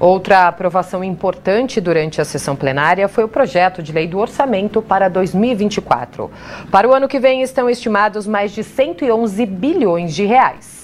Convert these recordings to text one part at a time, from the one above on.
Outra aprovação importante durante a sessão plenária foi o projeto de lei do orçamento para 2024. Para o ano que vem estão estimados mais de 111 bilhões de reais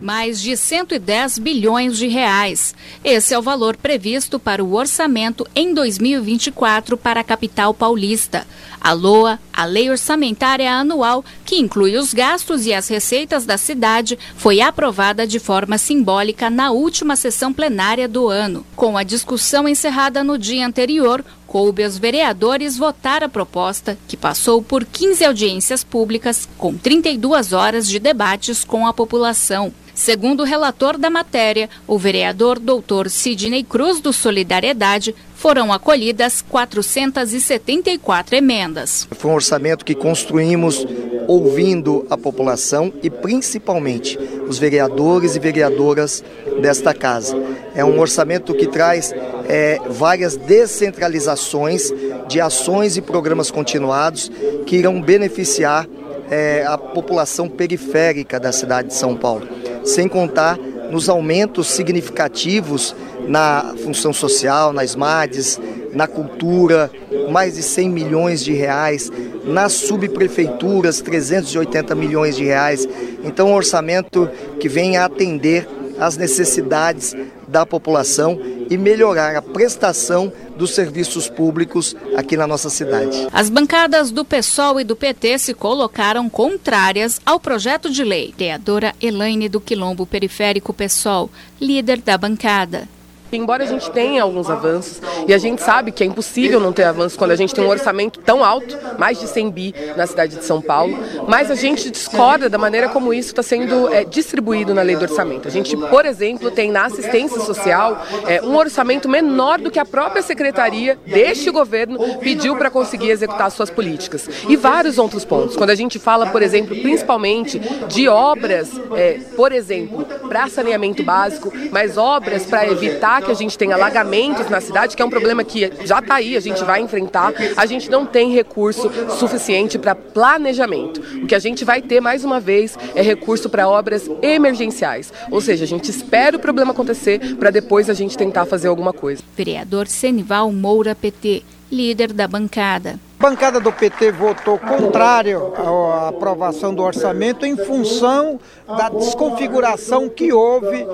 mais de 110 bilhões de reais. Esse é o valor previsto para o orçamento em 2024 para a capital paulista. A LOA, a Lei Orçamentária Anual, que inclui os gastos e as receitas da cidade, foi aprovada de forma simbólica na última sessão plenária do ano. Com a discussão encerrada no dia anterior, coube aos vereadores votar a proposta, que passou por 15 audiências públicas, com 32 horas de debates com a população. Segundo o relator da matéria, o vereador doutor Sidney Cruz do Solidariedade, foram acolhidas 474 emendas. Foi um orçamento que construímos ouvindo a população e principalmente os vereadores e vereadoras desta casa. É um orçamento que traz é, várias descentralizações de ações e programas continuados que irão beneficiar é, a população periférica da cidade de São Paulo sem contar nos aumentos significativos na função social, nas MADES, na cultura, mais de 100 milhões de reais, nas subprefeituras, 380 milhões de reais. Então, um orçamento que vem a atender às necessidades da população e melhorar a prestação dos serviços públicos aqui na nossa cidade. As bancadas do PSOL e do PT se colocaram contrárias ao projeto de lei. Vereadora Elaine do Quilombo Periférico PSOL, líder da bancada. Embora a gente tenha alguns avanços, e a gente sabe que é impossível não ter avanços quando a gente tem um orçamento tão alto, mais de 100 bi na cidade de São Paulo, mas a gente discorda da maneira como isso está sendo é, distribuído na lei do orçamento. A gente, por exemplo, tem na assistência social é, um orçamento menor do que a própria secretaria deste governo pediu para conseguir executar suas políticas. E vários outros pontos. Quando a gente fala, por exemplo, principalmente de obras, é, por exemplo, para saneamento básico, mas obras para evitar que a gente tem alagamentos na cidade, que é um problema que já está aí, a gente vai enfrentar, a gente não tem recurso suficiente para planejamento. O que a gente vai ter, mais uma vez, é recurso para obras emergenciais. Ou seja, a gente espera o problema acontecer para depois a gente tentar fazer alguma coisa. Vereador Senival Moura PT, líder da bancada. A bancada do PT votou contrário à aprovação do orçamento em função da desconfiguração que houve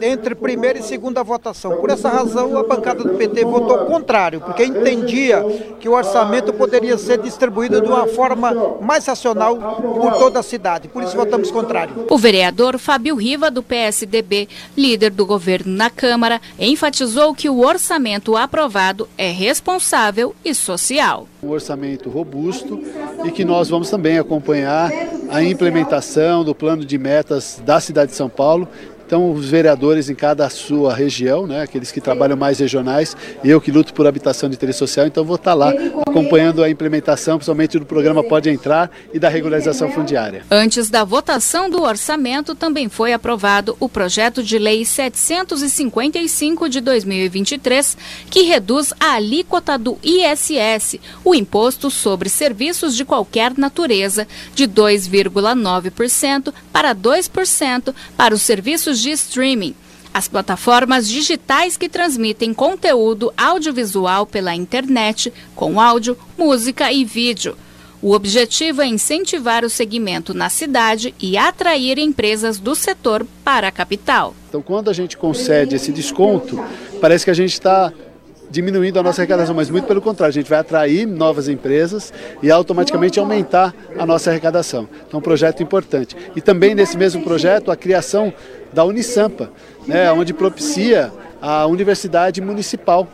entre primeira e segunda votação. Por essa razão, a bancada do PT votou contrário, porque entendia que o orçamento poderia ser distribuído de uma forma mais racional por toda a cidade. Por isso, votamos contrário. O vereador Fábio Riva, do PSDB, líder do governo na Câmara, enfatizou que o orçamento aprovado é responsável e social um orçamento robusto e que nós vamos também acompanhar a implementação do plano de metas da cidade de São Paulo então, os vereadores em cada sua região, né, aqueles que trabalham mais regionais, eu que luto por habitação de interesse social, então vou estar lá acompanhando a implementação, principalmente do programa Pode Entrar e da regularização fundiária. Antes da votação do orçamento, também foi aprovado o projeto de lei 755 de 2023, que reduz a alíquota do ISS, o imposto sobre serviços de qualquer natureza, de 2,9% para 2% para os serviços de streaming. As plataformas digitais que transmitem conteúdo audiovisual pela internet, com áudio, música e vídeo. O objetivo é incentivar o segmento na cidade e atrair empresas do setor para a capital. Então, quando a gente concede esse desconto, parece que a gente está diminuindo a nossa arrecadação, mas muito pelo contrário, a gente vai atrair novas empresas e automaticamente aumentar a nossa arrecadação. Então, um projeto importante. E também nesse mesmo projeto, a criação da Unisampa, né, onde propicia a Universidade Municipal,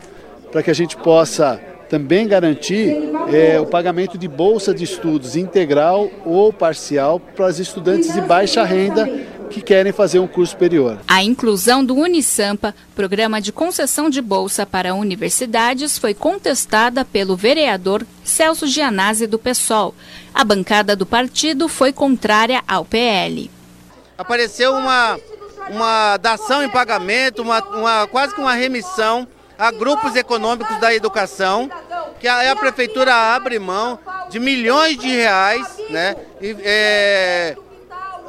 para que a gente possa também garantir é, o pagamento de bolsa de estudos integral ou parcial para os estudantes de baixa renda que querem fazer um curso superior. A inclusão do Unisampa, programa de concessão de bolsa para universidades, foi contestada pelo vereador Celso Gianazzi do PSOL. A bancada do partido foi contrária ao PL. Apareceu uma, uma dação em pagamento, uma, uma, quase que uma remissão a grupos econômicos da educação, que a, a prefeitura abre mão de milhões de reais, né? E, é,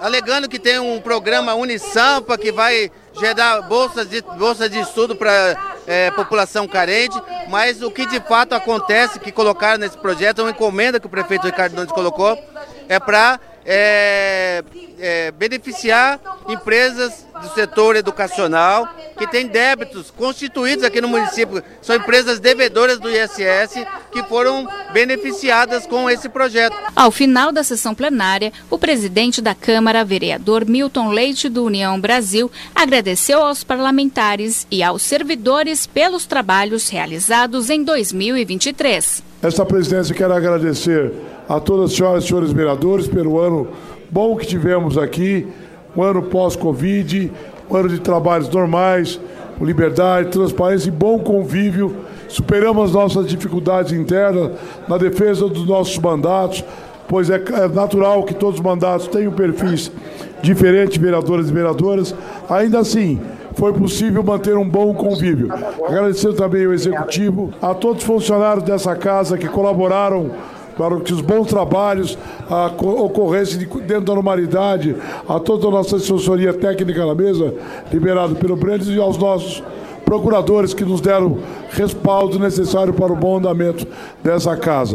alegando que tem um programa Unisampa que vai gerar bolsas de, bolsa de estudo para é, população carente, mas o que de fato acontece, que colocaram nesse projeto, é uma encomenda que o prefeito Ricardo Nunes colocou, é para é, é, beneficiar empresas do setor educacional que têm débitos constituídos aqui no município. São empresas devedoras do ISS que foram beneficiadas com esse projeto. Ao final da sessão plenária, o presidente da Câmara, vereador Milton Leite do União Brasil, agradeceu aos parlamentares e aos servidores pelos trabalhos realizados em 2023. Esta presidência quero agradecer a todas as senhoras e senhores vereadores pelo ano bom que tivemos aqui, um ano pós-Covid, um ano de trabalhos normais, com liberdade, transparência e bom convívio. Superamos nossas dificuldades internas na defesa dos nossos mandatos, pois é, é natural que todos os mandatos tenham perfis diferentes, vereadoras e vereadoras. Ainda assim, foi possível manter um bom convívio. Agradecer também ao Executivo, a todos os funcionários dessa casa que colaboraram para que os bons trabalhos, de, dentro da normalidade, a toda a nossa assessoria técnica na mesa, liberado pelo Brendes, e aos nossos procuradores que nos deram respaldo necessário para o bom andamento dessa casa.